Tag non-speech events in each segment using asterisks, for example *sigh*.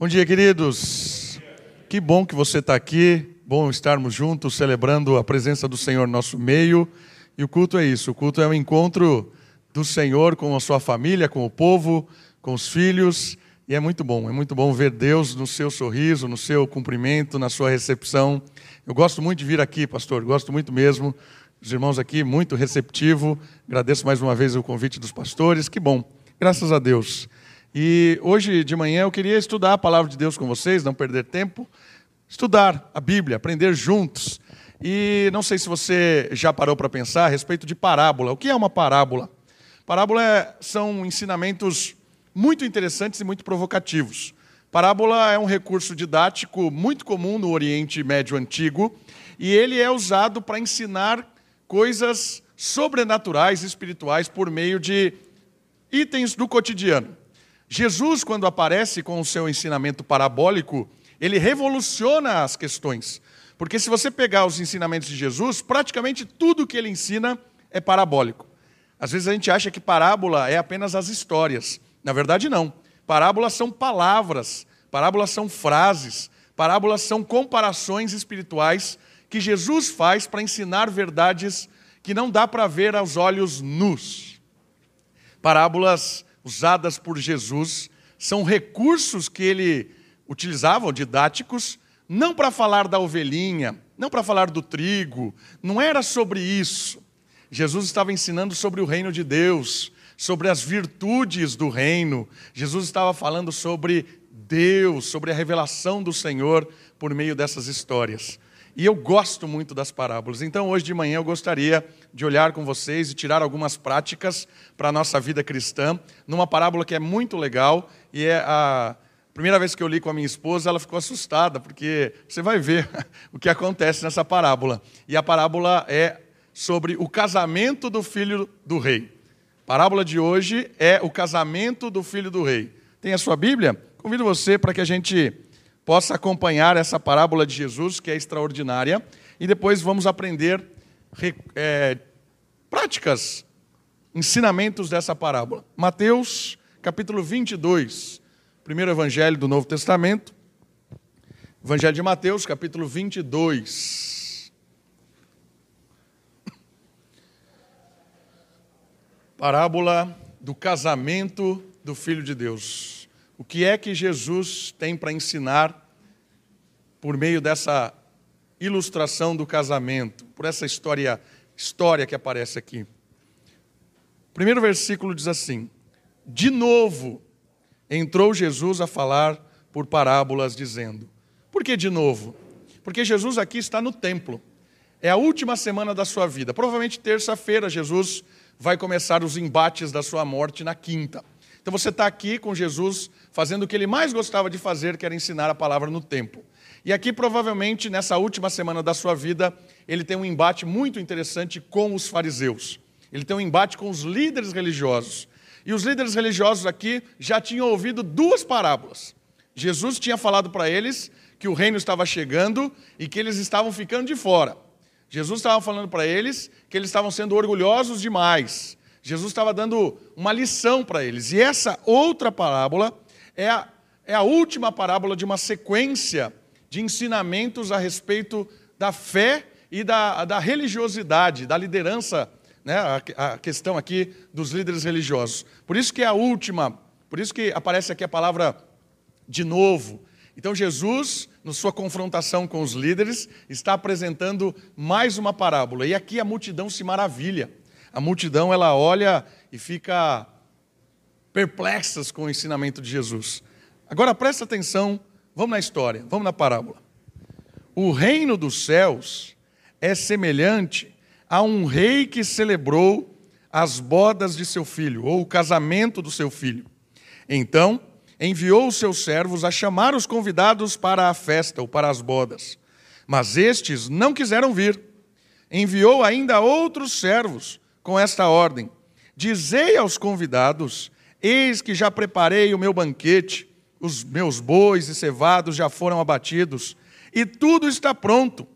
Bom dia, queridos. Que bom que você está aqui. Bom estarmos juntos celebrando a presença do Senhor no nosso meio. E o culto é isso: o culto é um encontro do Senhor com a sua família, com o povo, com os filhos. E é muito bom, é muito bom ver Deus no seu sorriso, no seu cumprimento, na sua recepção. Eu gosto muito de vir aqui, pastor, gosto muito mesmo. Os irmãos aqui, muito receptivo. Agradeço mais uma vez o convite dos pastores. Que bom, graças a Deus. E hoje de manhã eu queria estudar a palavra de Deus com vocês, não perder tempo, estudar a Bíblia, aprender juntos. E não sei se você já parou para pensar a respeito de parábola. O que é uma parábola? Parábola é, são ensinamentos muito interessantes e muito provocativos. Parábola é um recurso didático muito comum no Oriente Médio Antigo e ele é usado para ensinar coisas sobrenaturais, espirituais, por meio de itens do cotidiano. Jesus, quando aparece com o seu ensinamento parabólico, ele revoluciona as questões. Porque se você pegar os ensinamentos de Jesus, praticamente tudo que ele ensina é parabólico. Às vezes a gente acha que parábola é apenas as histórias. Na verdade, não. Parábolas são palavras, parábolas são frases, parábolas são comparações espirituais que Jesus faz para ensinar verdades que não dá para ver aos olhos nus. Parábolas usadas por Jesus são recursos que ele utilizava, didáticos, não para falar da ovelhinha, não para falar do trigo, não era sobre isso. Jesus estava ensinando sobre o reino de Deus, sobre as virtudes do reino. Jesus estava falando sobre Deus, sobre a revelação do Senhor por meio dessas histórias. E eu gosto muito das parábolas. Então, hoje de manhã, eu gostaria de olhar com vocês e tirar algumas práticas para a nossa vida cristã, numa parábola que é muito legal e é a primeira vez que eu li com a minha esposa, ela ficou assustada, porque você vai ver *laughs* o que acontece nessa parábola. E a parábola é sobre o casamento do filho do rei. A parábola de hoje é o casamento do filho do rei. Tem a sua Bíblia? Convido você para que a gente possa acompanhar essa parábola de Jesus, que é extraordinária, e depois vamos aprender é, práticas, ensinamentos dessa parábola. Mateus, capítulo 22, primeiro evangelho do Novo Testamento. Evangelho de Mateus, capítulo 22. Parábola do casamento do Filho de Deus. O que é que Jesus tem para ensinar por meio dessa ilustração do casamento, por essa história, história que aparece aqui? O primeiro versículo diz assim: De novo entrou Jesus a falar por parábolas, dizendo: Por que de novo? Porque Jesus aqui está no templo. É a última semana da sua vida. Provavelmente terça-feira Jesus vai começar os embates da sua morte na quinta. Então você está aqui com Jesus fazendo o que ele mais gostava de fazer, que era ensinar a palavra no templo. E aqui, provavelmente, nessa última semana da sua vida, ele tem um embate muito interessante com os fariseus. Ele tem um embate com os líderes religiosos. E os líderes religiosos aqui já tinham ouvido duas parábolas. Jesus tinha falado para eles que o reino estava chegando e que eles estavam ficando de fora. Jesus estava falando para eles que eles estavam sendo orgulhosos demais, Jesus estava dando uma lição para eles. E essa outra parábola é a, é a última parábola de uma sequência de ensinamentos a respeito da fé e da, da religiosidade, da liderança, né, a, a questão aqui dos líderes religiosos. Por isso que é a última, por isso que aparece aqui a palavra de novo. Então Jesus, na sua confrontação com os líderes, está apresentando mais uma parábola. E aqui a multidão se maravilha a multidão ela olha e fica perplexas com o ensinamento de Jesus. Agora presta atenção, vamos na história, vamos na parábola. O reino dos céus é semelhante a um rei que celebrou as bodas de seu filho, ou o casamento do seu filho. Então, enviou os seus servos a chamar os convidados para a festa ou para as bodas. Mas estes não quiseram vir. Enviou ainda outros servos com esta ordem: Dizei aos convidados: Eis que já preparei o meu banquete, os meus bois e cevados já foram abatidos, e tudo está pronto.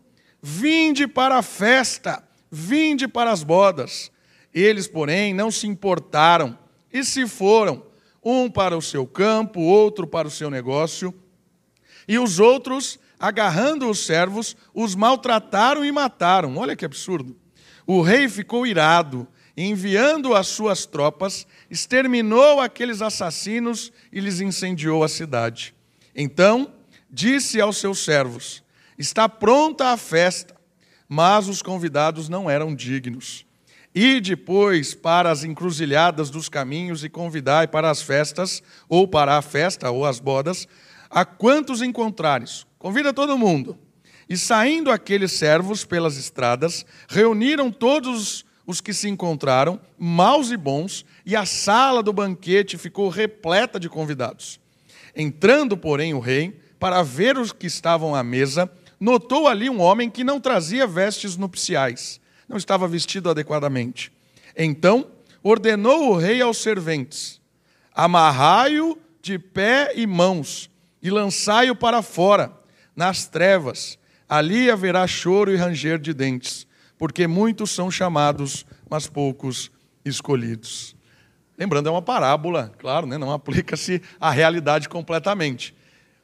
Vinde para a festa, vinde para as bodas. Eles, porém, não se importaram e se foram, um para o seu campo, outro para o seu negócio, E os outros, agarrando os servos, os maltrataram e mataram. Olha que absurdo. O rei ficou irado, enviando as suas tropas, exterminou aqueles assassinos e lhes incendiou a cidade. Então disse aos seus servos: Está pronta a festa, mas os convidados não eram dignos. E depois para as encruzilhadas dos caminhos e convidai para as festas, ou para a festa, ou as bodas, a quantos encontrares. Convida todo mundo. E saindo aqueles servos pelas estradas, reuniram todos os que se encontraram, maus e bons, e a sala do banquete ficou repleta de convidados. Entrando, porém, o rei, para ver os que estavam à mesa, notou ali um homem que não trazia vestes nupciais, não estava vestido adequadamente. Então ordenou o rei aos serventes: amarrai-o de pé e mãos e lançai-o para fora, nas trevas. Ali haverá choro e ranger de dentes, porque muitos são chamados, mas poucos escolhidos. Lembrando, é uma parábola, claro, né? não aplica-se à realidade completamente.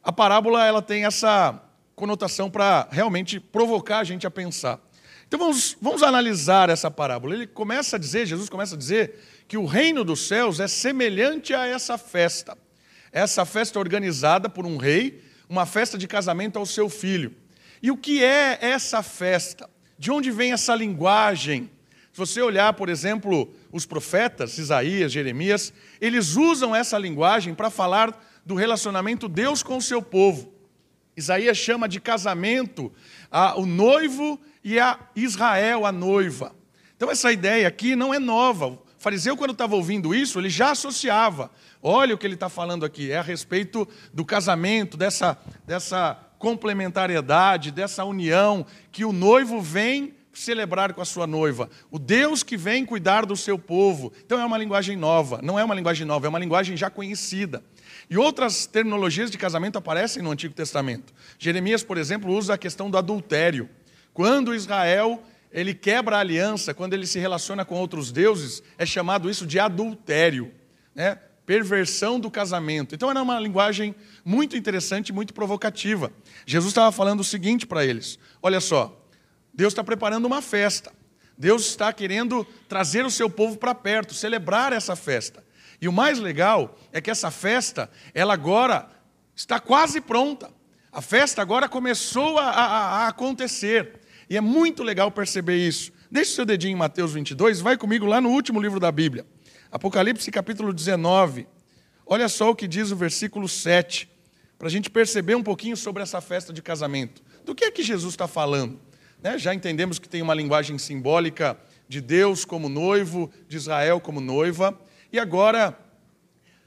A parábola ela tem essa conotação para realmente provocar a gente a pensar. Então vamos, vamos analisar essa parábola. Ele começa a dizer, Jesus começa a dizer, que o reino dos céus é semelhante a essa festa. Essa festa organizada por um rei, uma festa de casamento ao seu filho. E o que é essa festa? De onde vem essa linguagem? Se você olhar, por exemplo, os profetas, Isaías, Jeremias, eles usam essa linguagem para falar do relacionamento Deus com o seu povo. Isaías chama de casamento a, o noivo e a Israel, a noiva. Então, essa ideia aqui não é nova. O fariseu, quando estava ouvindo isso, ele já associava. Olha o que ele está falando aqui, é a respeito do casamento, dessa, dessa complementariedade, dessa união que o noivo vem celebrar com a sua noiva. O Deus que vem cuidar do seu povo. Então é uma linguagem nova, não é uma linguagem nova, é uma linguagem já conhecida. E outras terminologias de casamento aparecem no Antigo Testamento. Jeremias, por exemplo, usa a questão do adultério. Quando Israel ele quebra a aliança, quando ele se relaciona com outros deuses, é chamado isso de adultério, né? Perversão do casamento. Então era uma linguagem muito interessante, muito provocativa. Jesus estava falando o seguinte para eles: olha só, Deus está preparando uma festa. Deus está querendo trazer o seu povo para perto, celebrar essa festa. E o mais legal é que essa festa, ela agora está quase pronta. A festa agora começou a, a, a acontecer. E é muito legal perceber isso. Deixe seu dedinho em Mateus 22, vai comigo lá no último livro da Bíblia. Apocalipse capítulo 19. Olha só o que diz o versículo 7, para a gente perceber um pouquinho sobre essa festa de casamento. Do que é que Jesus está falando? Né? Já entendemos que tem uma linguagem simbólica de Deus como noivo, de Israel como noiva. E agora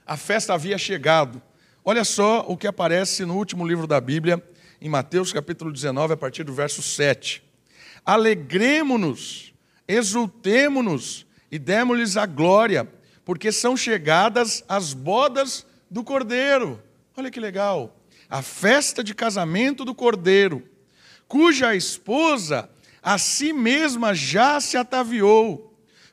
a festa havia chegado. Olha só o que aparece no último livro da Bíblia, em Mateus capítulo 19, a partir do verso 7. Alegremo-nos, exultemo-nos e demos-lhes a glória, porque são chegadas as bodas do Cordeiro. Olha que legal! A festa de casamento do Cordeiro, cuja esposa a si mesma já se ataviou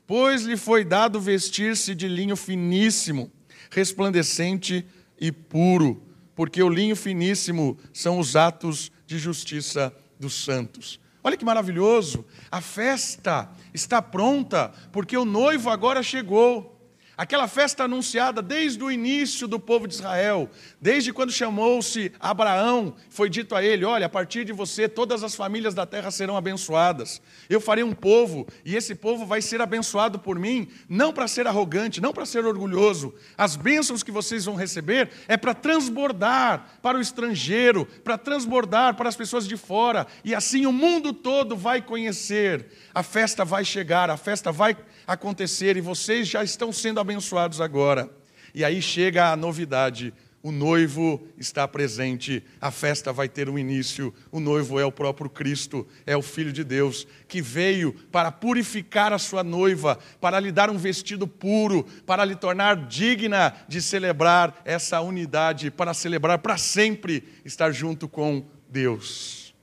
pois lhe foi dado vestir-se de linho finíssimo, resplandecente e puro, porque o linho finíssimo são os atos de justiça dos santos. Olha que maravilhoso! A festa está pronta, porque o noivo agora chegou. Aquela festa anunciada desde o início do povo de Israel, desde quando chamou-se Abraão, foi dito a ele: Olha, a partir de você todas as famílias da terra serão abençoadas. Eu farei um povo, e esse povo vai ser abençoado por mim, não para ser arrogante, não para ser orgulhoso. As bênçãos que vocês vão receber é para transbordar para o estrangeiro, para transbordar para as pessoas de fora, e assim o mundo todo vai conhecer. A festa vai chegar, a festa vai acontecer e vocês já estão sendo abençoados agora. E aí chega a novidade: o noivo está presente, a festa vai ter um início. O noivo é o próprio Cristo, é o Filho de Deus, que veio para purificar a sua noiva, para lhe dar um vestido puro, para lhe tornar digna de celebrar essa unidade, para celebrar para sempre estar junto com Deus.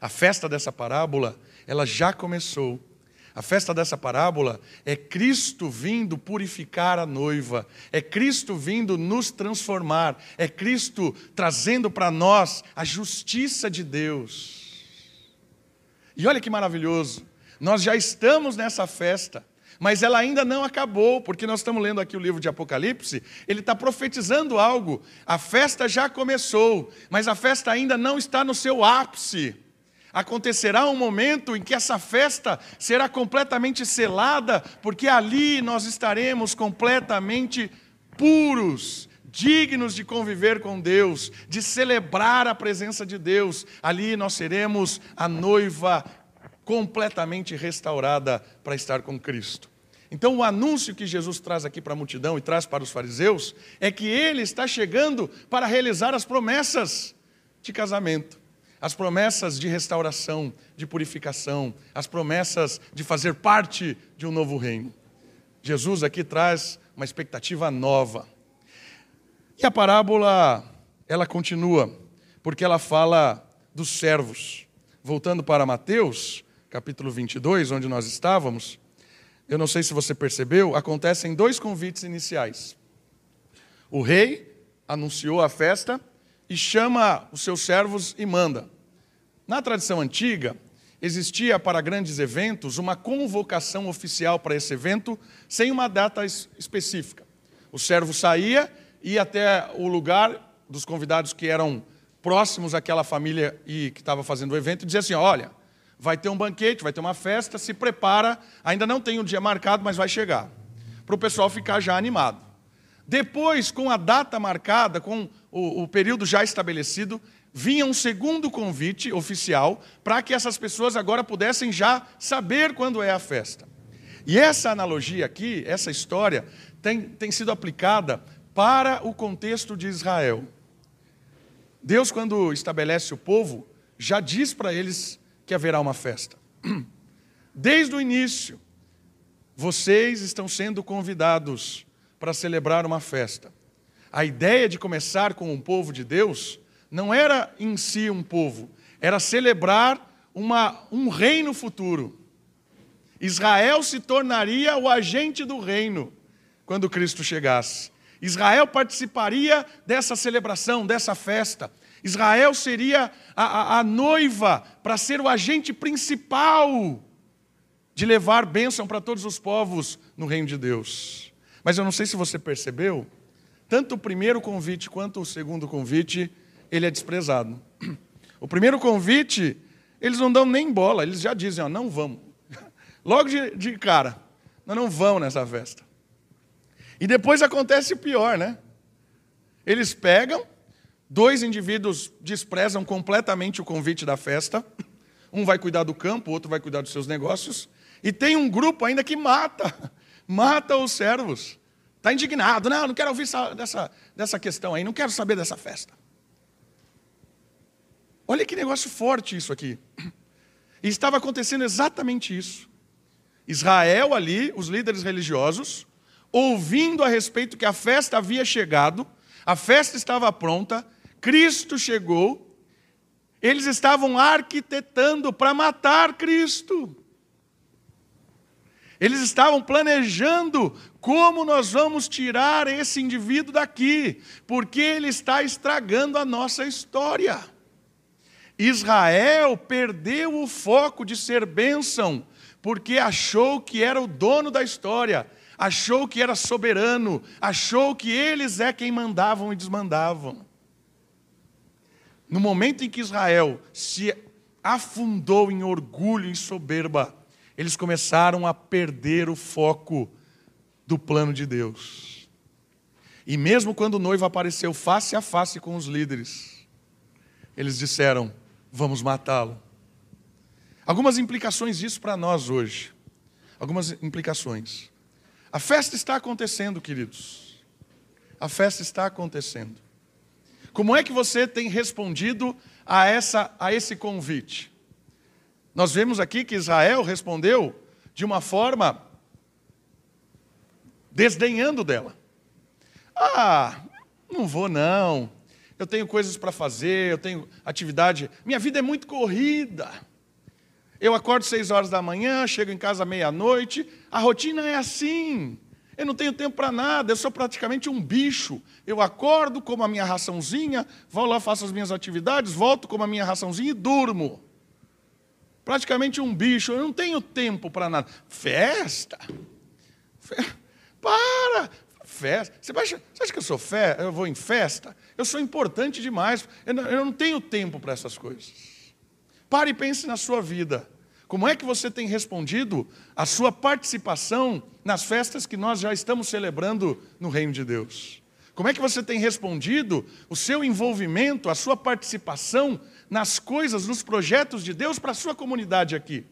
A festa dessa parábola, ela já começou A festa dessa parábola é Cristo vindo purificar a noiva, é Cristo vindo nos transformar, é Cristo trazendo para nós a justiça de Deus. E olha que maravilhoso, nós já estamos nessa festa, mas ela ainda não acabou, porque nós estamos lendo aqui o livro de Apocalipse, ele está profetizando algo. A festa já começou, mas a festa ainda não está no seu ápice acontecerá um momento em que essa festa será completamente selada, porque ali nós estaremos completamente puros, dignos de conviver com Deus, de celebrar a presença de Deus. Ali nós seremos a noiva completamente restaurada para estar com Cristo. Então, o anúncio que Jesus traz aqui para a multidão e traz para os fariseus é que ele está chegando para realizar as promessas de casamento as promessas de restauração, de purificação, as promessas de fazer parte de um novo reino. Jesus aqui traz uma expectativa nova. E a parábola, ela continua, porque ela fala dos servos. Voltando para Mateus, capítulo 22, onde nós estávamos, eu não sei se você percebeu, acontecem dois convites iniciais. O rei anunciou a festa e chama os seus servos e manda. Na tradição antiga, existia para grandes eventos uma convocação oficial para esse evento, sem uma data específica. O servo saía, ia até o lugar dos convidados que eram próximos àquela família e que estava fazendo o evento e dizia assim: olha, vai ter um banquete, vai ter uma festa, se prepara, ainda não tem o um dia marcado, mas vai chegar. Para o pessoal ficar já animado. Depois, com a data marcada, com o, o período já estabelecido, vinha um segundo convite oficial para que essas pessoas agora pudessem já saber quando é a festa. E essa analogia aqui, essa história, tem, tem sido aplicada para o contexto de Israel. Deus, quando estabelece o povo, já diz para eles que haverá uma festa. *clears throat* Desde o início, vocês estão sendo convidados para celebrar uma festa. A ideia de começar com o povo de Deus não era em si um povo, era celebrar uma, um reino futuro. Israel se tornaria o agente do reino quando Cristo chegasse. Israel participaria dessa celebração, dessa festa. Israel seria a, a, a noiva para ser o agente principal de levar bênção para todos os povos no reino de Deus. Mas eu não sei se você percebeu, tanto o primeiro convite quanto o segundo convite ele é desprezado. O primeiro convite, eles não dão nem bola, eles já dizem, ó, não vamos. *laughs* Logo de, de cara, nós não vamos nessa festa. E depois acontece o pior, né? Eles pegam, dois indivíduos desprezam completamente o convite da festa, *laughs* um vai cuidar do campo, o outro vai cuidar dos seus negócios, e tem um grupo ainda que mata, *laughs* mata os servos. Está indignado, não, não quero ouvir essa, dessa, dessa questão aí, não quero saber dessa festa. Olha que negócio forte isso aqui. E estava acontecendo exatamente isso. Israel ali, os líderes religiosos, ouvindo a respeito que a festa havia chegado, a festa estava pronta, Cristo chegou, eles estavam arquitetando para matar Cristo. Eles estavam planejando como nós vamos tirar esse indivíduo daqui, porque ele está estragando a nossa história. Israel perdeu o foco de ser bênção, porque achou que era o dono da história, achou que era soberano, achou que eles é quem mandavam e desmandavam. No momento em que Israel se afundou em orgulho e soberba, eles começaram a perder o foco do plano de Deus. E mesmo quando o noivo apareceu face a face com os líderes, eles disseram: vamos matá-lo. Algumas implicações disso para nós hoje. Algumas implicações. A festa está acontecendo, queridos. A festa está acontecendo. Como é que você tem respondido a, essa, a esse convite? Nós vemos aqui que Israel respondeu de uma forma desdenhando dela. Ah, não vou não eu tenho coisas para fazer, eu tenho atividade. Minha vida é muito corrida. Eu acordo seis horas da manhã, chego em casa meia-noite. A rotina é assim. Eu não tenho tempo para nada, eu sou praticamente um bicho. Eu acordo, como a minha raçãozinha, vou lá, faço as minhas atividades, volto, como a minha raçãozinha e durmo. Praticamente um bicho, eu não tenho tempo para nada. Festa? Para! Festa. Você acha, você acha que eu sou fé? Eu vou em festa? Eu sou importante demais. Eu não, eu não tenho tempo para essas coisas. Pare e pense na sua vida. Como é que você tem respondido a sua participação nas festas que nós já estamos celebrando no Reino de Deus? Como é que você tem respondido o seu envolvimento, a sua participação nas coisas, nos projetos de Deus para a sua comunidade aqui?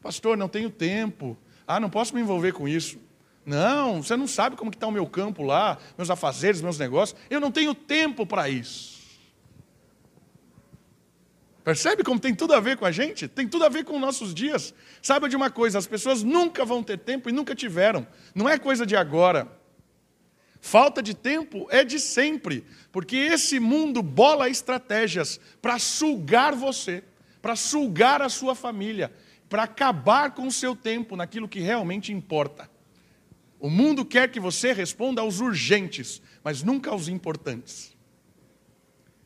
Pastor, não tenho tempo. Ah, não posso me envolver com isso. Não, você não sabe como está o meu campo lá, meus afazeres, meus negócios. Eu não tenho tempo para isso. Percebe como tem tudo a ver com a gente? Tem tudo a ver com nossos dias. Saiba de uma coisa: as pessoas nunca vão ter tempo e nunca tiveram. Não é coisa de agora. Falta de tempo é de sempre, porque esse mundo bola estratégias para sugar você, para sugar a sua família, para acabar com o seu tempo naquilo que realmente importa. O mundo quer que você responda aos urgentes, mas nunca aos importantes.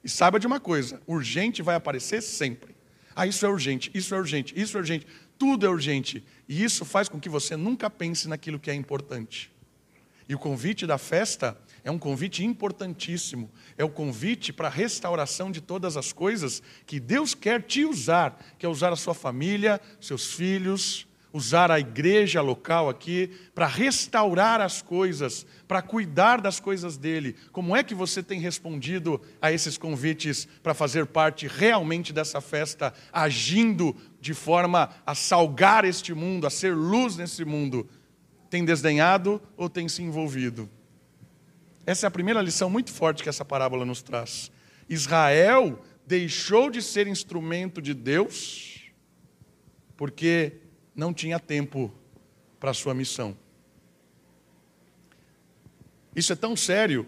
E saiba de uma coisa: urgente vai aparecer sempre. Ah, isso é urgente, isso é urgente, isso é urgente, tudo é urgente. E isso faz com que você nunca pense naquilo que é importante. E o convite da festa é um convite importantíssimo. É o convite para a restauração de todas as coisas que Deus quer te usar, quer usar a sua família, seus filhos, usar a igreja local aqui para restaurar as coisas, para cuidar das coisas dele. Como é que você tem respondido a esses convites para fazer parte realmente dessa festa, agindo de forma a salgar este mundo, a ser luz nesse mundo? Tem desdenhado ou tem se envolvido? Essa é a primeira lição muito forte que essa parábola nos traz. Israel deixou de ser instrumento de Deus porque não tinha tempo para a sua missão. Isso é tão sério,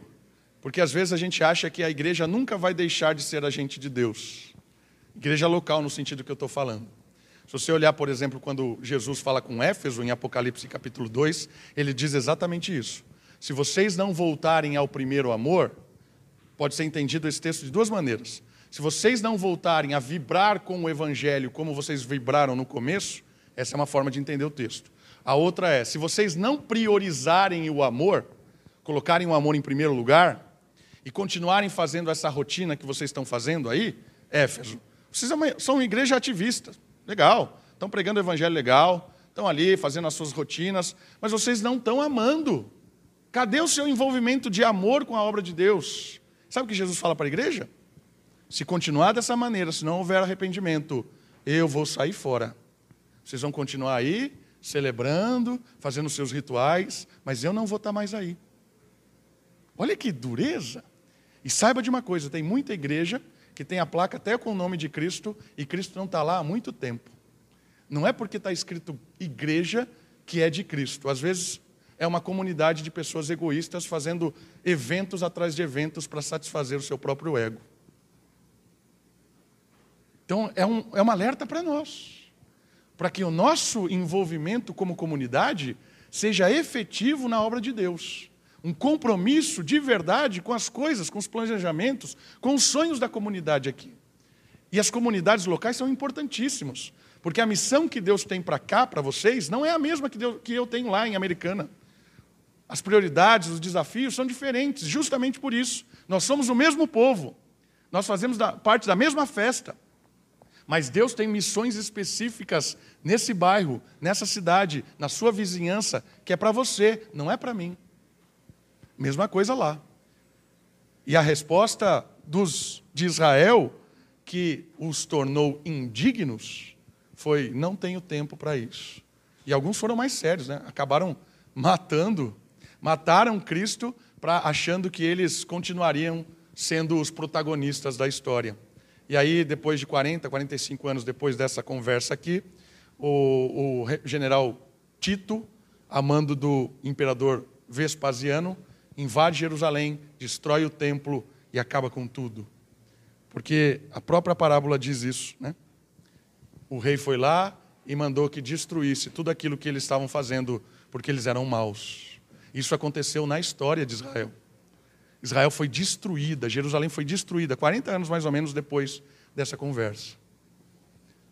porque às vezes a gente acha que a igreja nunca vai deixar de ser agente de Deus. Igreja local, no sentido que eu estou falando. Se você olhar, por exemplo, quando Jesus fala com Éfeso, em Apocalipse capítulo 2, ele diz exatamente isso. Se vocês não voltarem ao primeiro amor, pode ser entendido esse texto de duas maneiras. Se vocês não voltarem a vibrar com o evangelho como vocês vibraram no começo, essa é uma forma de entender o texto. A outra é: se vocês não priorizarem o amor, colocarem o amor em primeiro lugar, e continuarem fazendo essa rotina que vocês estão fazendo aí, Éfeso, vocês são uma igreja ativista, legal, estão pregando o evangelho legal, estão ali fazendo as suas rotinas, mas vocês não estão amando. Cadê o seu envolvimento de amor com a obra de Deus? Sabe o que Jesus fala para a igreja? Se continuar dessa maneira, se não houver arrependimento, eu vou sair fora. Vocês vão continuar aí, celebrando, fazendo seus rituais, mas eu não vou estar mais aí. Olha que dureza. E saiba de uma coisa: tem muita igreja que tem a placa até com o nome de Cristo e Cristo não está lá há muito tempo. Não é porque está escrito igreja que é de Cristo. Às vezes é uma comunidade de pessoas egoístas fazendo eventos atrás de eventos para satisfazer o seu próprio ego. Então é um, é um alerta para nós para que o nosso envolvimento como comunidade seja efetivo na obra de Deus. Um compromisso de verdade com as coisas, com os planejamentos, com os sonhos da comunidade aqui. E as comunidades locais são importantíssimos, porque a missão que Deus tem para cá, para vocês, não é a mesma que, Deus, que eu tenho lá em Americana. As prioridades, os desafios são diferentes, justamente por isso. Nós somos o mesmo povo, nós fazemos parte da mesma festa, mas Deus tem missões específicas nesse bairro, nessa cidade, na sua vizinhança, que é para você, não é para mim. Mesma coisa lá. E a resposta dos de Israel, que os tornou indignos, foi: não tenho tempo para isso. E alguns foram mais sérios, né? acabaram matando, mataram Cristo para achando que eles continuariam sendo os protagonistas da história. E aí, depois de 40, 45 anos depois dessa conversa aqui, o, o general Tito, amando do imperador Vespasiano, invade Jerusalém, destrói o templo e acaba com tudo. Porque a própria parábola diz isso. Né? o rei foi lá e mandou que destruísse tudo aquilo que eles estavam fazendo, porque eles eram maus. Isso aconteceu na história de Israel. Israel foi destruída, Jerusalém foi destruída, 40 anos mais ou menos depois dessa conversa.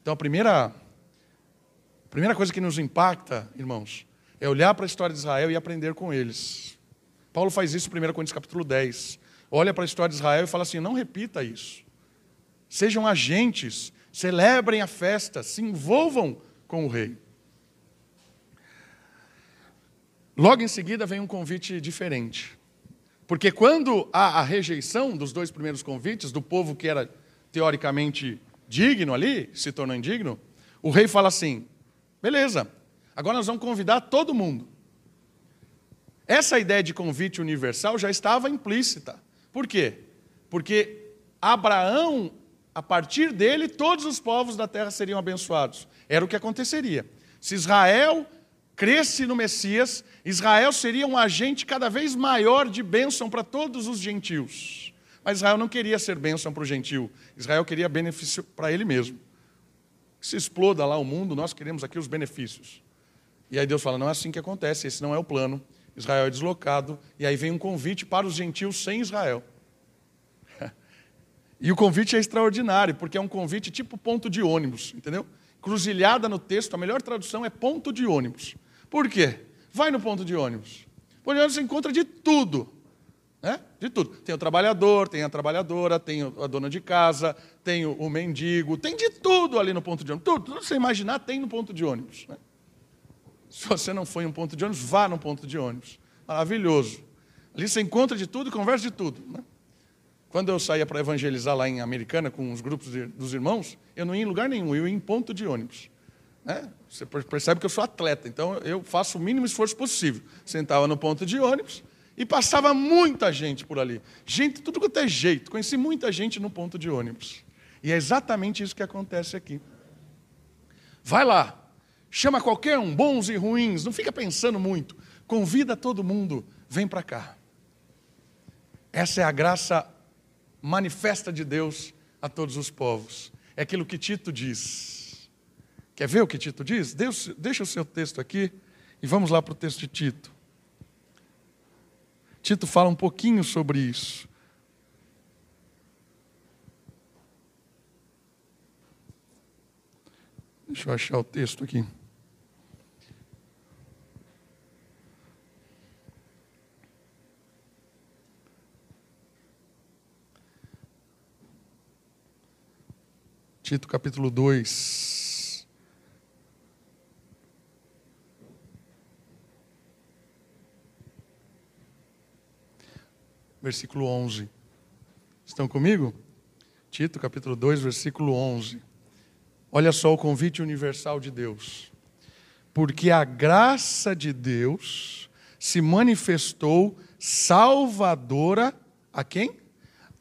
Então, a primeira, a primeira coisa que nos impacta, irmãos, é olhar para a história de Israel e aprender com eles. Paulo faz isso em 1 Coríntios capítulo 10. Olha para a história de Israel e fala assim: não repita isso. Sejam agentes, celebrem a festa, se envolvam com o rei. Logo em seguida vem um convite diferente. Porque quando há a rejeição dos dois primeiros convites, do povo que era teoricamente digno ali, se tornou indigno, o rei fala assim: beleza, agora nós vamos convidar todo mundo. Essa ideia de convite universal já estava implícita. Por quê? Porque Abraão, a partir dele, todos os povos da terra seriam abençoados. Era o que aconteceria. Se Israel cresce no Messias, Israel seria um agente cada vez maior de bênção para todos os gentios. Mas Israel não queria ser bênção para o gentil, Israel queria benefício para ele mesmo. Se exploda lá o mundo, nós queremos aqui os benefícios. E aí Deus fala: não é assim que acontece, esse não é o plano. Israel é deslocado, e aí vem um convite para os gentios sem Israel. *laughs* E o convite é extraordinário, porque é um convite tipo ponto de ônibus, entendeu? Cruzilhada no texto, a melhor tradução é ponto de ônibus. Por quê? Vai no ponto de ônibus. Ponto de ônibus você encontra de tudo. Né? De tudo. Tem o trabalhador, tem a trabalhadora, tem a dona de casa, tem o, mendigo, tem de tudo ali no ponto de ônibus. Tudo, tudo que você imaginar tem no ponto de ônibus. Né? Se você não foi em um ponto de ônibus, vá no ponto de ônibus. Maravilhoso. Ali você encontra de tudo e conversa de tudo. Né? Quando eu saía para evangelizar lá em Americana com os grupos de, dos irmãos, eu não ia em lugar nenhum, eu ia em ponto de ônibus. Né? Você percebe que eu sou atleta, então eu faço o mínimo esforço possível. Sentava no ponto de ônibus e passava muita gente por ali. Gente, tudo quanto é jeito. Conheci muita gente no ponto de ônibus. E é exatamente isso que acontece aqui. Vai lá, Chama qualquer um, bons e ruins, não fica pensando muito. Convida todo mundo, vem para cá. Essa é a graça manifesta de Deus a todos os povos. É aquilo que Tito diz. Quer ver o que Tito diz? Deixa o seu texto aqui e vamos lá para o texto de Tito. Tito fala um pouquinho sobre isso. Deixa eu achar o texto aqui. Tito capítulo 2. Versículo 11. Estão comigo? Tito capítulo 2, versículo 11. Olha só o convite universal de Deus. Porque a graça de Deus se manifestou salvadora a quem?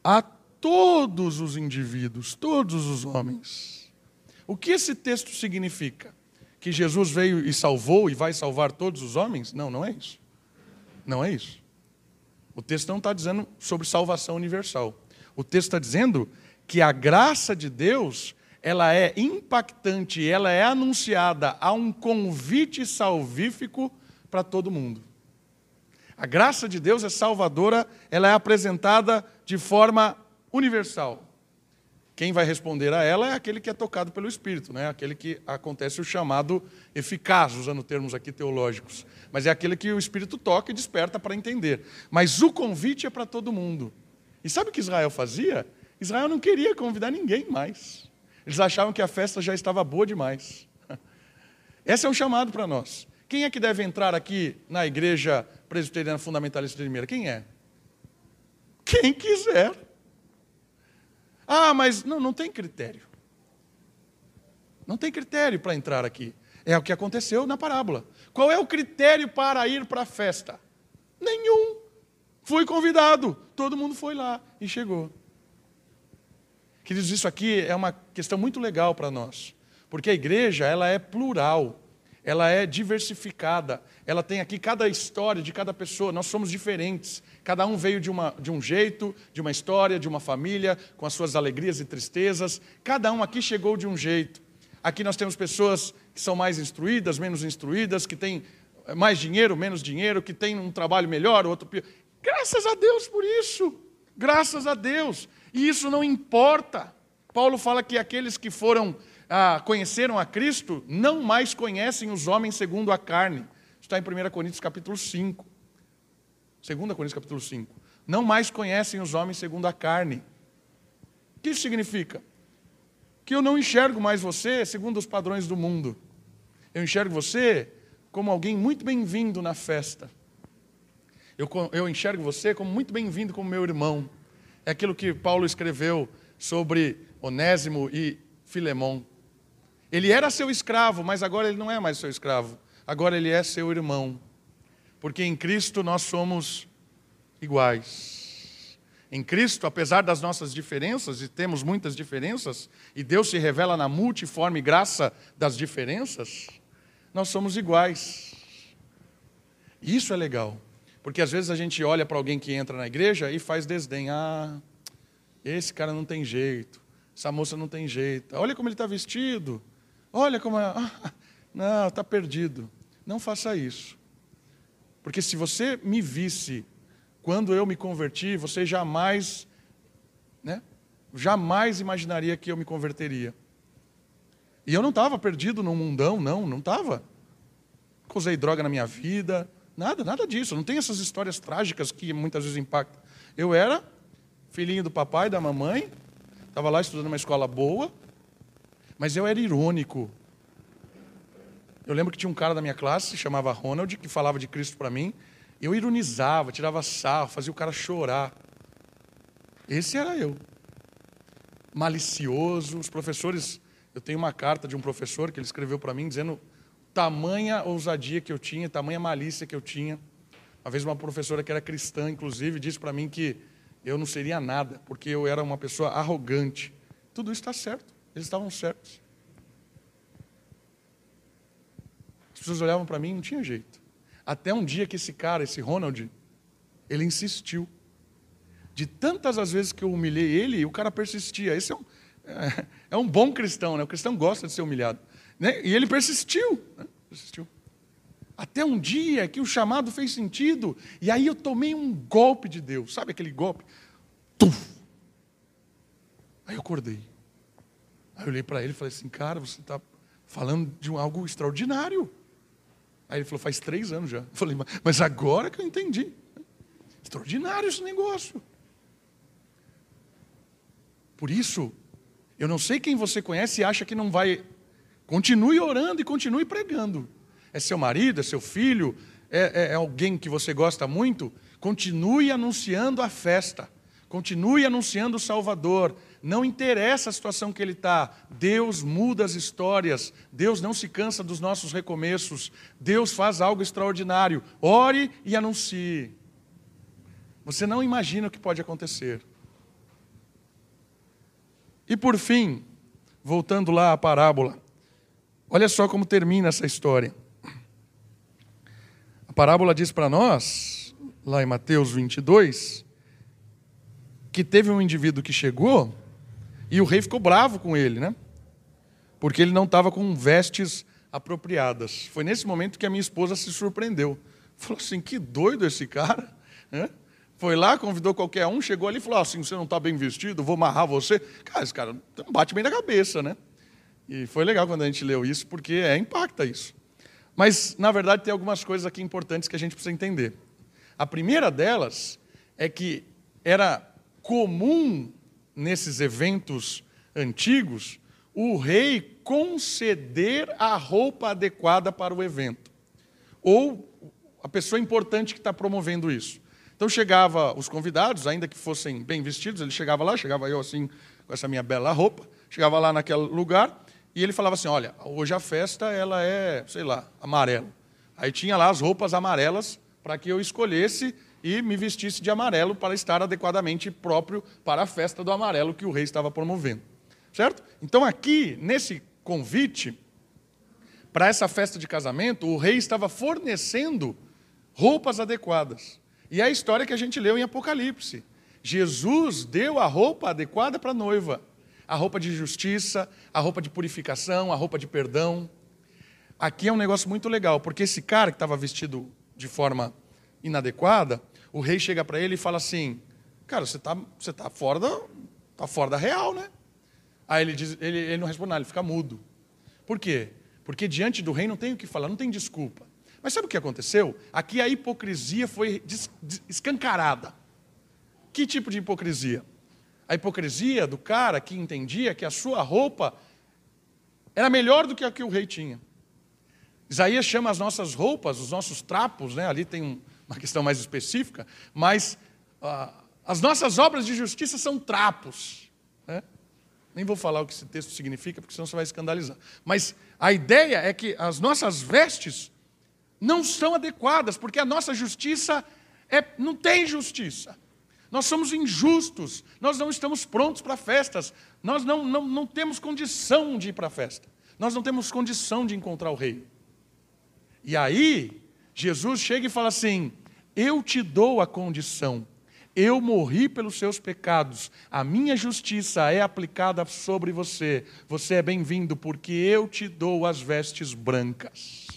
A todos os indivíduos, todos os homens. O que esse texto significa? Que Jesus veio e salvou e vai salvar todos os homens? Não, não é isso. Não é isso. O texto não está dizendo sobre salvação universal. O texto está dizendo que a graça de Deus ela é impactante, ela é anunciada a um convite salvífico para todo mundo. A graça de Deus é salvadora, ela é apresentada de forma universal. Quem vai responder a ela é aquele que é tocado pelo Espírito, né? aquele que acontece o chamado eficaz, usando termos aqui teológicos. Mas é aquele que o Espírito toca e desperta para entender. Mas o convite é para todo mundo. E sabe o que Israel fazia? Israel não queria convidar ninguém mais. Eles achavam que a festa já estava boa demais. *laughs* Esse é um chamado para nós. Quem é que deve entrar aqui na igreja presbiteriana fundamentalista de Limeira? Quem é? Quem quiser. Ah, mas não, não tem critério. Não tem critério para entrar aqui. É o que aconteceu na parábola. Qual é o critério para ir para a festa? Nenhum. Fui convidado. Todo mundo foi lá e chegou. Queridos, isso aqui é uma questão muito legal para nós. Porque a igreja, ela é plural ela é diversificada. Ela tem aqui cada história de cada pessoa. Nós somos diferentes. Cada um veio de, uma, de um jeito, de uma história, de uma família, com as suas alegrias e tristezas. Cada um aqui chegou de um jeito. Aqui nós temos pessoas que são mais instruídas, menos instruídas, que têm mais dinheiro, menos dinheiro, que têm um trabalho melhor, outro pior. Graças a Deus por isso. Graças a Deus. E isso não importa. Paulo fala que aqueles que foram ah, conheceram a Cristo não mais conhecem os homens segundo a carne. Está em 1 Coríntios capítulo 5. 2 Coríntios capítulo 5. Não mais conhecem os homens segundo a carne. O que isso significa? Que eu não enxergo mais você segundo os padrões do mundo. Eu enxergo você como alguém muito bem-vindo na festa. Eu, eu enxergo você como muito bem-vindo como meu irmão. É aquilo que Paulo escreveu sobre Onésimo e Filemão. Ele era seu escravo, mas agora ele não é mais seu escravo. Agora ele é seu irmão. Porque em Cristo nós somos iguais. Em Cristo, apesar das nossas diferenças, e temos muitas diferenças, e Deus se revela na multiforme graça das diferenças, nós somos iguais. E isso é legal. Porque às vezes a gente olha para alguém que entra na igreja e faz desdém. Ah, esse cara não tem jeito. Essa moça não tem jeito. Olha como ele está vestido. Olha como. *laughs* Ah, não, está perdido. Não faça isso. Porque se você me visse quando eu me converti, você jamais, né, jamais imaginaria que eu me converteria. E eu não estava perdido num mundão, não, não estava. Usei droga na minha vida, nada, nada disso. Não tem essas histórias trágicas que muitas vezes impactam. Eu era filhinho do papai e da mamãe, estava lá estudando numa escola boa, mas eu era irônico. Eu lembro que tinha um cara da minha classe, se chamava Ronald, que falava de Cristo para mim. Eu ironizava, tirava sarro, fazia o cara chorar. Esse era eu. Malicioso. Os professores eu tenho uma carta de um professor que ele escreveu para mim dizendo tamanha ousadia que eu tinha, tamanha malícia que eu tinha. Uma vez uma professora que era cristã, inclusive, disse para mim que eu não seria nada, porque eu era uma pessoa arrogante. Tudo isso está certo, eles estavam certos. As pessoas olhavam para mim não tinha jeito. Até um dia que esse cara, esse Ronald, ele insistiu. De tantas as vezes que eu humilhei ele, o cara persistia. Esse é um, é um bom cristão, né? O cristão gosta de ser humilhado. Né? E ele persistiu, né? persistiu. Até um dia que o chamado fez sentido, e aí eu tomei um golpe de Deus, sabe aquele golpe? Tuf! Aí eu acordei. Aí eu olhei para ele e falei assim, cara, você está falando de algo extraordinário. Aí ele falou, faz três anos já. Eu falei, mas agora que eu entendi. Extraordinário esse negócio. Por isso, eu não sei quem você conhece e acha que não vai. Continue orando e continue pregando. É seu marido, é seu filho, é, é, é alguém que você gosta muito? Continue anunciando a festa. Continue anunciando o Salvador. Não interessa a situação que ele está. Deus muda as histórias. Deus não se cansa dos nossos recomeços. Deus faz algo extraordinário. Ore e anuncie. Você não imagina o que pode acontecer. E por fim, voltando lá à parábola, olha só como termina essa história. A parábola diz para nós, lá em Mateus 22, que teve um indivíduo que chegou e o rei ficou bravo com ele, né? Porque ele não estava com vestes apropriadas. Foi nesse momento que a minha esposa se surpreendeu. Falou assim: que doido esse cara. Né? Foi lá, convidou qualquer um, chegou ali e falou: assim, você não está bem vestido, vou amarrar você. Cara, esse cara não bate bem na cabeça, né? E foi legal quando a gente leu isso, porque é, impacta isso. Mas, na verdade, tem algumas coisas aqui importantes que a gente precisa entender. A primeira delas é que era comum nesses eventos antigos o rei conceder a roupa adequada para o evento. Ou a pessoa importante que está promovendo isso. Então chegava os convidados, ainda que fossem bem vestidos, ele chegava lá, chegava eu assim, com essa minha bela roupa, chegava lá naquele lugar, e ele falava assim, olha, hoje a festa ela é, sei lá, amarelo. Aí tinha lá as roupas amarelas para que eu escolhesse e me vestisse de amarelo para estar adequadamente próprio para a festa do amarelo que o rei estava promovendo. Certo? Então aqui, nesse convite, para essa festa de casamento, o rei estava fornecendo roupas adequadas. E é a história que a gente leu em Apocalipse. Jesus deu a roupa adequada para a noiva. a roupa de justiça, a roupa de purificação, a roupa de perdão. Aqui é um negócio muito legal, porque esse cara que estava vestido de forma inadequada, o rei chega para ele e fala assim: Cara, você está você tá fora, da, tá fora da real, né? Aí ele, diz, ele, ele não responde nada, ele fica mudo. Por quê? Porque diante do rei não tem o que falar, não tem desculpa. Mas sabe o que aconteceu? Aqui a hipocrisia foi escancarada. Que tipo de hipocrisia? A hipocrisia do cara que entendia que a sua roupa era melhor do que a que o rei tinha. Isaías chama as nossas roupas, os nossos trapos, né? ali tem uma questão mais específica, mas ah, as nossas obras de justiça são trapos. Né? Nem vou falar o que esse texto significa, porque senão você vai escandalizar. Mas a ideia é que as nossas vestes não são adequadas, porque a nossa justiça é, não tem justiça. Nós somos injustos, nós não estamos prontos para festas, nós não, não, não temos condição de ir para a festa, nós não temos condição de encontrar o rei. E aí, Jesus chega e fala assim: Eu te dou a condição, eu morri pelos seus pecados, a minha justiça é aplicada sobre você, você é bem-vindo, porque eu te dou as vestes brancas.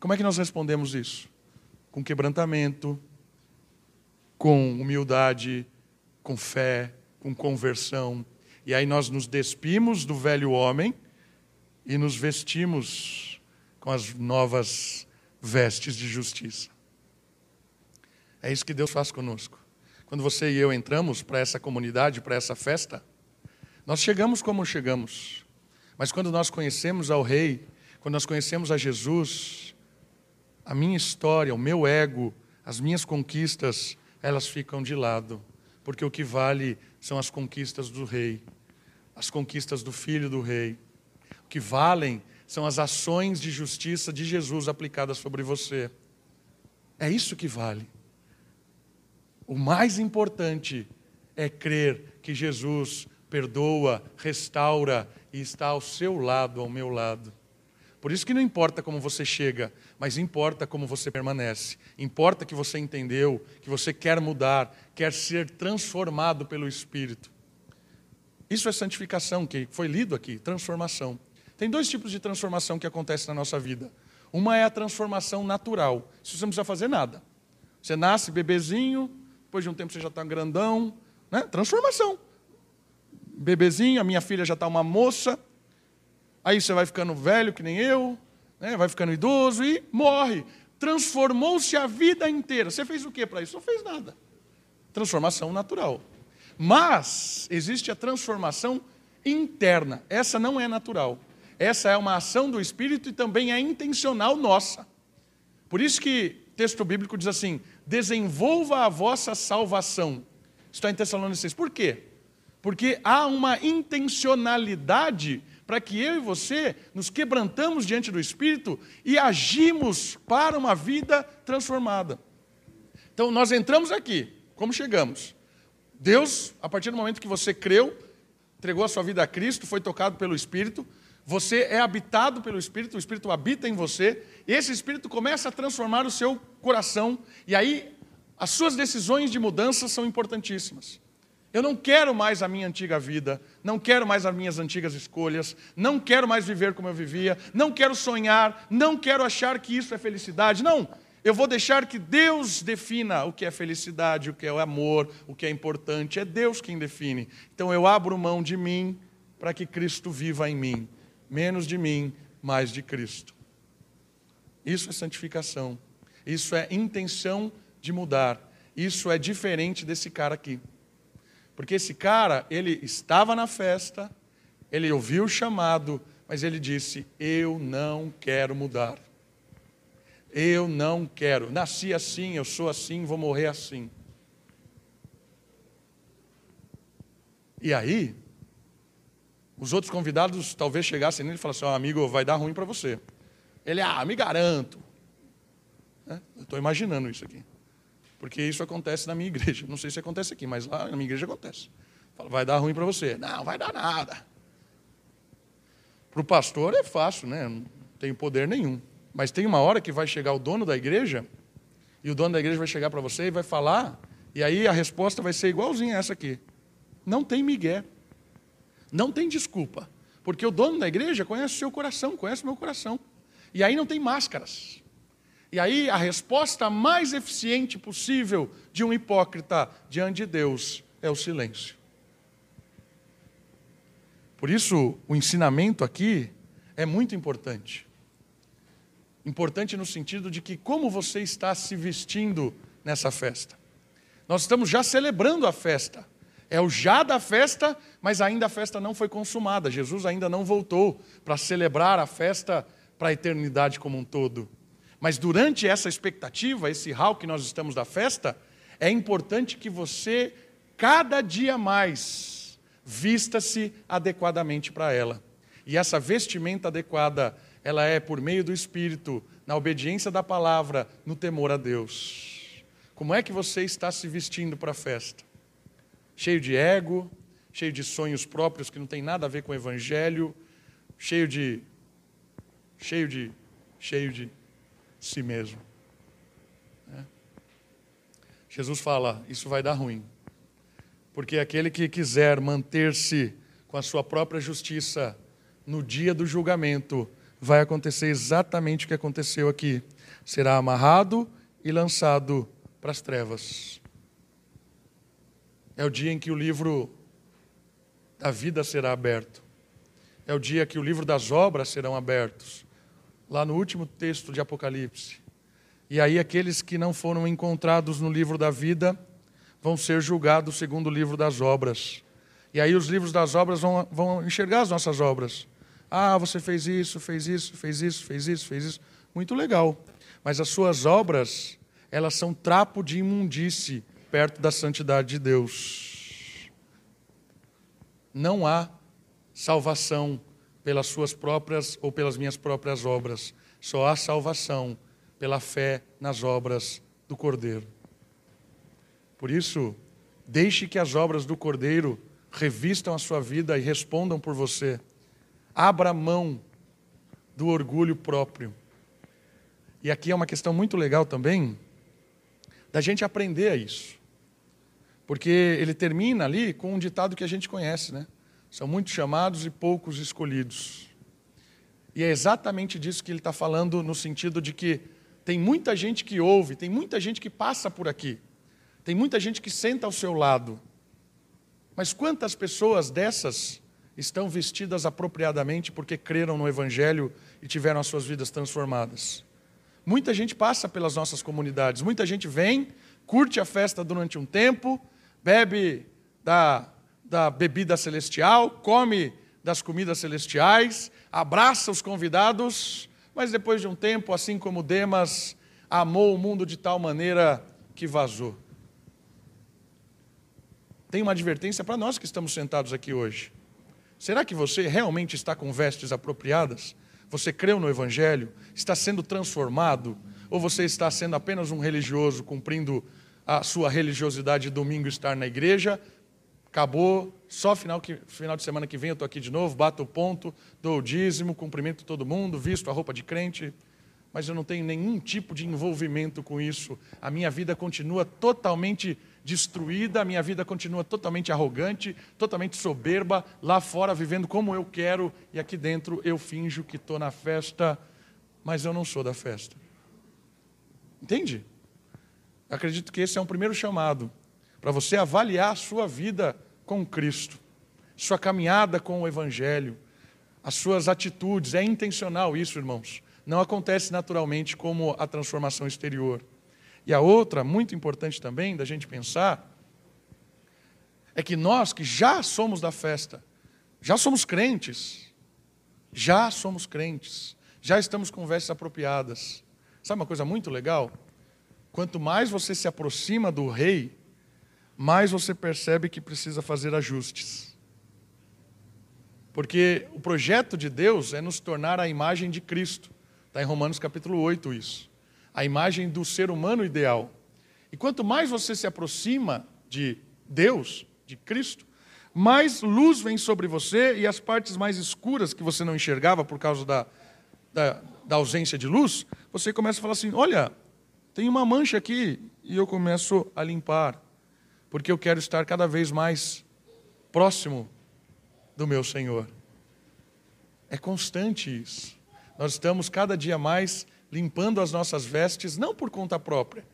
Como é que nós respondemos isso? Com quebrantamento, com humildade, com fé, com conversão. E aí nós nos despimos do velho homem e nos vestimos com as novas vestes de justiça. É isso que Deus faz conosco. Quando você e eu entramos para essa comunidade, para essa festa, nós chegamos como chegamos. Mas quando nós conhecemos ao Rei, quando nós conhecemos a Jesus, a minha história, o meu ego, as minhas conquistas, elas ficam de lado, porque o que vale são as conquistas do rei, as conquistas do filho do rei. O que valem são as ações de justiça de Jesus aplicadas sobre você. É isso que vale. O mais importante é crer que Jesus perdoa, restaura e está ao seu lado, ao meu lado. Por isso que não importa como você chega, mas importa como você permanece. Importa que você entendeu, que você quer mudar, quer ser transformado pelo Espírito. Isso é santificação, que foi lido aqui, transformação. Tem dois tipos de transformação que acontece na nossa vida. Uma é a transformação natural. Isso você não precisa fazer nada. Você nasce bebezinho, depois de um tempo você já está grandão. Né? Transformação. Bebezinho, a minha filha já está uma moça. Aí você vai ficando velho, que nem eu, né? vai ficando idoso e morre. Transformou-se a vida inteira. Você fez o que para isso? Não fez nada. Transformação natural. Mas existe a transformação interna. Essa não é natural. Essa é uma ação do Espírito e também é intencional nossa. Por isso que texto bíblico diz assim: desenvolva a vossa salvação. Está em Tessalonicenses. Por quê? Porque há uma intencionalidade para que eu e você nos quebrantamos diante do Espírito e agimos para uma vida transformada. Então, nós entramos aqui, como chegamos? Deus, a partir do momento que você creu, entregou a sua vida a Cristo, foi tocado pelo Espírito, você é habitado pelo Espírito, o Espírito habita em você, esse Espírito começa a transformar o seu coração, e aí as suas decisões de mudança são importantíssimas. Eu não quero mais a minha antiga vida, não quero mais as minhas antigas escolhas, não quero mais viver como eu vivia, não quero sonhar, não quero achar que isso é felicidade. Não, eu vou deixar que Deus defina o que é felicidade, o que é o amor, o que é importante. É Deus quem define. Então eu abro mão de mim para que Cristo viva em mim. Menos de mim, mais de Cristo. Isso é santificação. Isso é intenção de mudar. Isso é diferente desse cara aqui. Porque esse cara, ele estava na festa, ele ouviu o chamado, mas ele disse: Eu não quero mudar. Eu não quero. Nasci assim, eu sou assim, vou morrer assim. E aí, os outros convidados talvez chegassem nele e falassem: oh, amigo, vai dar ruim para você. Ele, ah, me garanto. É, eu estou imaginando isso aqui. Porque isso acontece na minha *laughs* igreja. Não sei se acontece aqui, mas lá na minha igreja acontece. Fala, vai dar ruim para você. Não, vai dar nada. Para o pastor é fácil, né? Não tem poder nenhum. Mas tem uma hora que vai chegar o dono da igreja, e o dono da igreja vai chegar para você e vai falar, e aí a resposta vai ser igualzinha a essa aqui. Não tem migué. Não tem desculpa, porque o dono da igreja conhece o seu coração, conhece o meu coração. E aí não tem máscaras. E aí a resposta mais eficiente possível de um hipócrita diante de Deus é o silêncio. Por isso, o ensinamento aqui é muito importante. Importante no sentido de que como você está se vestindo nessa festa. Nós estamos já celebrando a festa. É o já da festa, mas ainda a festa não foi consumada. Jesus ainda não voltou para celebrar a festa para a eternidade como um todo. Mas durante essa expectativa, esse hall que nós estamos da festa, é importante que você, cada dia mais, vista-se adequadamente para ela. E essa vestimenta adequada, ela é por meio do Espírito, na obediência da palavra, no temor a Deus. Como é que você está se vestindo para a festa? Cheio de ego, cheio de sonhos próprios que não tem nada a ver com o evangelho, cheio de cheio de cheio de si mesmo. É. Jesus fala, isso vai dar ruim. Porque aquele que quiser manter-se com a sua própria justiça no dia do julgamento, vai acontecer exatamente o que aconteceu aqui. Será amarrado e lançado para as trevas. É o dia em que o livro da vida será aberto. É o dia que o livro das obras serão abertos. Lá no último texto de Apocalipse. E aí aqueles que não foram encontrados no livro da vida vão ser julgados segundo o livro das obras. E aí os livros das obras vão, vão enxergar as nossas obras. Ah, você fez isso, fez isso, fez isso, fez isso, fez isso. Muito legal. Mas as suas obras, elas são trapo de imundície perto da santidade de Deus. Não há salvação pelas suas próprias ou pelas minhas próprias obras. Só há salvação pela fé nas obras do Cordeiro. Por isso, deixe que as obras do Cordeiro revistam a sua vida e respondam por você. Abra mão do orgulho próprio. E aqui é uma questão muito legal também, da gente aprender a isso. Porque ele termina ali com um ditado que a gente conhece, né? São muitos chamados e poucos escolhidos. E é exatamente disso que ele está falando, no sentido de que tem muita gente que ouve, tem muita gente que passa por aqui, tem muita gente que senta ao seu lado. Mas quantas pessoas dessas estão vestidas apropriadamente porque creram no Evangelho e tiveram as suas vidas transformadas? Muita gente passa pelas nossas comunidades, muita gente vem, curte a festa durante um tempo, bebe da, da bebida celestial, come das comidas celestiais, abraça os convidados, mas depois de um tempo, assim como Demas, amou o mundo de tal maneira que vazou tem uma advertência para nós que estamos sentados aqui hoje. Será que você realmente está com vestes apropriadas? Você creu no Evangelho? Está sendo transformado? Ou você está sendo apenas um religioso, cumprindo a sua religiosidade domingo estar na igreja? Acabou, só final, que, final de semana que vem eu estou aqui de novo, bato o ponto, dou o dízimo, cumprimento todo mundo, visto a roupa de crente, mas eu não tenho nenhum tipo de envolvimento com isso. A minha vida continua totalmente destruída, a minha vida continua totalmente arrogante, totalmente soberba, lá fora vivendo como eu quero, e aqui dentro eu finjo que estou na festa, mas eu não sou da festa. Entende? Acredito que esse é um primeiro chamado para você avaliar a sua vida com Cristo, sua caminhada com o Evangelho, as suas atitudes. É intencional isso, irmãos. Não acontece naturalmente como a transformação exterior. E a outra, muito importante também, da gente pensar, é que nós que já somos da festa, já somos crentes, já somos crentes, já estamos com vestes apropriadas. Sabe uma coisa muito legal? Quanto mais você se aproxima do rei, mais você percebe que precisa fazer ajustes. Porque o projeto de Deus é nos tornar a imagem de Cristo. Está em Romanos capítulo 8 isso a imagem do ser humano ideal. E quanto mais você se aproxima de Deus, de Cristo, mais luz vem sobre você e as partes mais escuras que você não enxergava por causa da, da, da ausência de luz, você começa a falar assim: olha, tem uma mancha aqui, e eu começo a limpar, porque eu quero estar cada vez mais próximo do meu Senhor. É constante isso. Nós estamos cada dia mais limpando as nossas vestes, não por conta própria,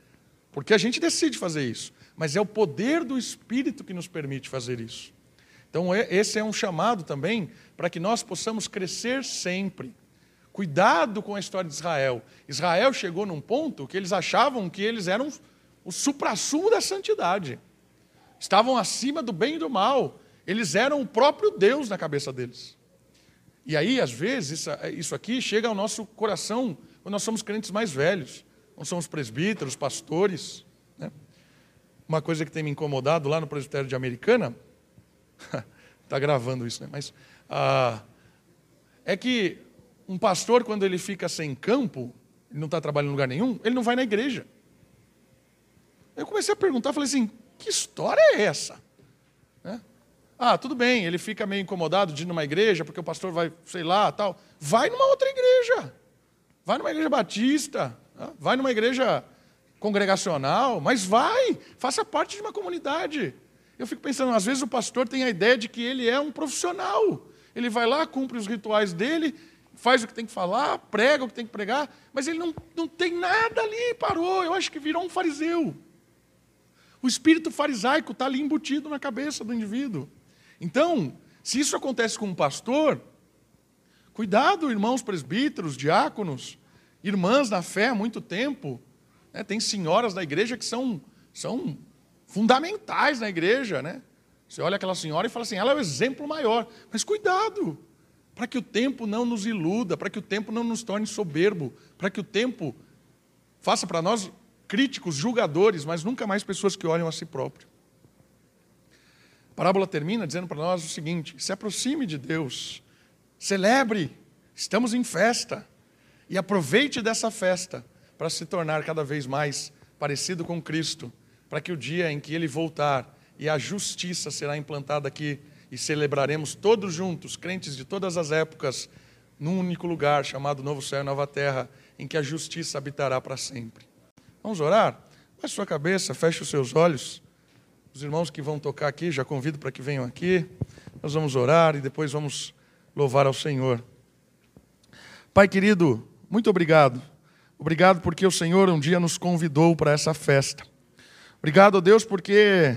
porque a gente decide fazer isso, mas é o poder do Espírito que nos permite fazer isso. Então, é, esse é um chamado também para que nós possamos crescer sempre. Cuidado com a história de Israel. Israel chegou num ponto que eles achavam que eles eram o suprassumo da santidade. Estavam acima do bem e do mal. Eles eram o próprio Deus na cabeça deles. E aí, às vezes, isso aqui chega ao nosso coração quando nós somos crentes mais velhos, quando somos presbíteros, pastores. Né? Uma coisa que tem me incomodado lá no presbitério de Americana, está *laughs* gravando isso, né? mas ah, é que um pastor, quando ele fica sem campo, ele não está trabalhando em lugar nenhum, ele não vai na igreja. Eu comecei a perguntar, falei assim, que história é essa? Né? Ah, tudo bem, ele fica meio incomodado de ir numa igreja, porque o pastor vai, sei lá, tal. Vai numa outra igreja. Vai numa igreja batista, né? vai numa igreja congregacional, mas vai, faça parte de uma comunidade. Eu fico pensando, às vezes o pastor tem a ideia de que ele é um profissional. Ele vai lá, cumpre os rituais dele, faz o que tem que falar, prega o que tem que pregar, mas ele não, não tem nada ali, parou. Eu acho que virou um fariseu. O espírito farisaico está ali embutido na cabeça do indivíduo. Então, se isso acontece com um pastor, cuidado, irmãos presbíteros, diáconos, irmãs na fé há muito tempo. Né? Tem senhoras da igreja que são, são fundamentais na igreja, né? Você olha aquela senhora e fala assim, ela é o exemplo maior. Mas cuidado, para que o tempo não nos iluda, para que o tempo não nos torne soberbo, para que o tempo faça para nós críticos, julgadores, mas nunca mais pessoas que olham a si próprio. A parábola termina dizendo para nós o seguinte: se aproxime de Deus, celebre, estamos em festa, e aproveite dessa festa para se tornar cada vez mais parecido com Cristo para que o dia em que ele voltar e a justiça será implantada aqui e celebraremos todos juntos, crentes de todas as épocas, num único lugar chamado Novo Céu e Nova Terra, em que a justiça habitará para sempre. Vamos orar? Baixe sua cabeça, feche os seus olhos. Os irmãos que vão tocar aqui, já convido para que venham aqui. Nós vamos orar e depois vamos louvar ao Senhor. Pai querido, muito obrigado. Obrigado porque o Senhor um dia nos convidou para essa festa. Obrigado, Deus, porque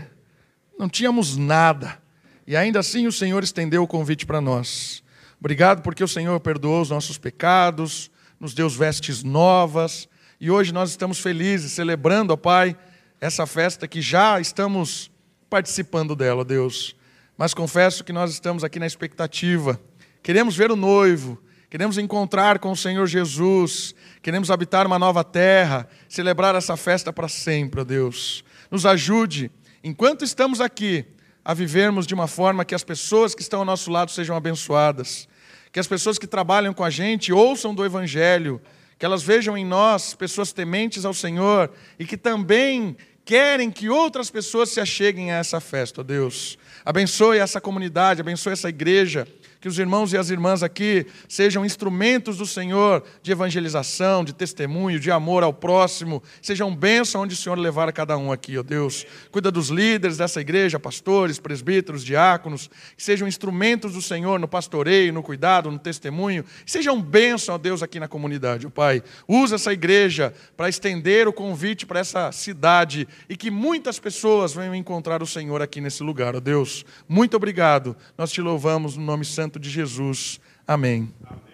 não tínhamos nada e ainda assim o Senhor estendeu o convite para nós. Obrigado porque o Senhor perdoou os nossos pecados, nos deu vestes novas e hoje nós estamos felizes celebrando, ó Pai, essa festa que já estamos participando dela, Deus. Mas confesso que nós estamos aqui na expectativa. Queremos ver o noivo, queremos encontrar com o Senhor Jesus, queremos habitar uma nova terra, celebrar essa festa para sempre, ó Deus nos ajude, enquanto estamos aqui, a vivermos de uma forma que as pessoas que estão ao nosso lado sejam abençoadas, que as pessoas que trabalham com a gente ouçam do Evangelho, que elas vejam em nós pessoas tementes ao Senhor e que também querem que outras pessoas se acheguem a essa festa, ó Deus. Abençoe essa comunidade, abençoe essa igreja que os irmãos e as irmãs aqui sejam instrumentos do Senhor de evangelização, de testemunho, de amor ao próximo, sejam bênção onde o Senhor levar a cada um aqui, ó Deus. Cuida dos líderes dessa igreja, pastores, presbíteros, diáconos, que sejam instrumentos do Senhor no pastoreio, no cuidado, no testemunho, sejam bênção, ó Deus, aqui na comunidade, ó Pai. Usa essa igreja para estender o convite para essa cidade e que muitas pessoas venham encontrar o Senhor aqui nesse lugar, ó Deus. Muito obrigado. Nós te louvamos no nome santo de Jesus. Amém. Amém.